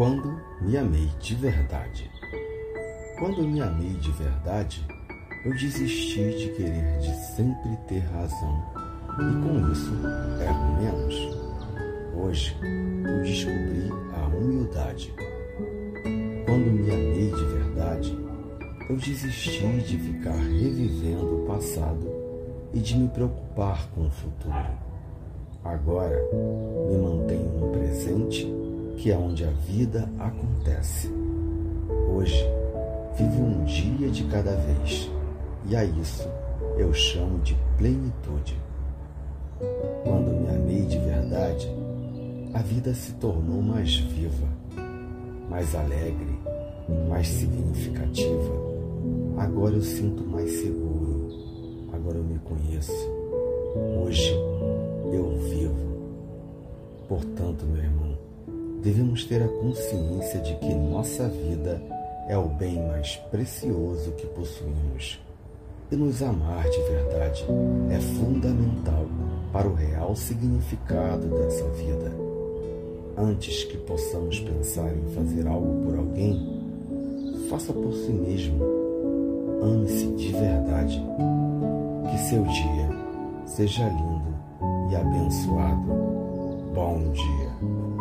Quando me amei de verdade. Quando me amei de verdade, eu desisti de querer de sempre ter razão e com isso erro menos. Hoje eu descobri a humildade. Quando me amei de verdade, eu desisti de ficar revivendo o passado e de me preocupar com o futuro. Agora me mantenho no presente, que é onde a vida acontece. Hoje vivo um dia de cada vez, e a isso eu chamo de plenitude. Quando me amei de verdade, a vida se tornou mais viva, mais alegre, mais significativa. Agora eu sinto mais seguro, agora eu me conheço. Hoje eu vivo. Portanto, meu irmão, devemos ter a consciência de que nossa vida é o bem mais precioso que possuímos. E nos amar de verdade é fundamental para o real significado dessa vida. Antes que possamos pensar em fazer algo por alguém, faça por si mesmo. Ame-se de verdade. Que seu dia seja lindo e abençoado. Bom dia.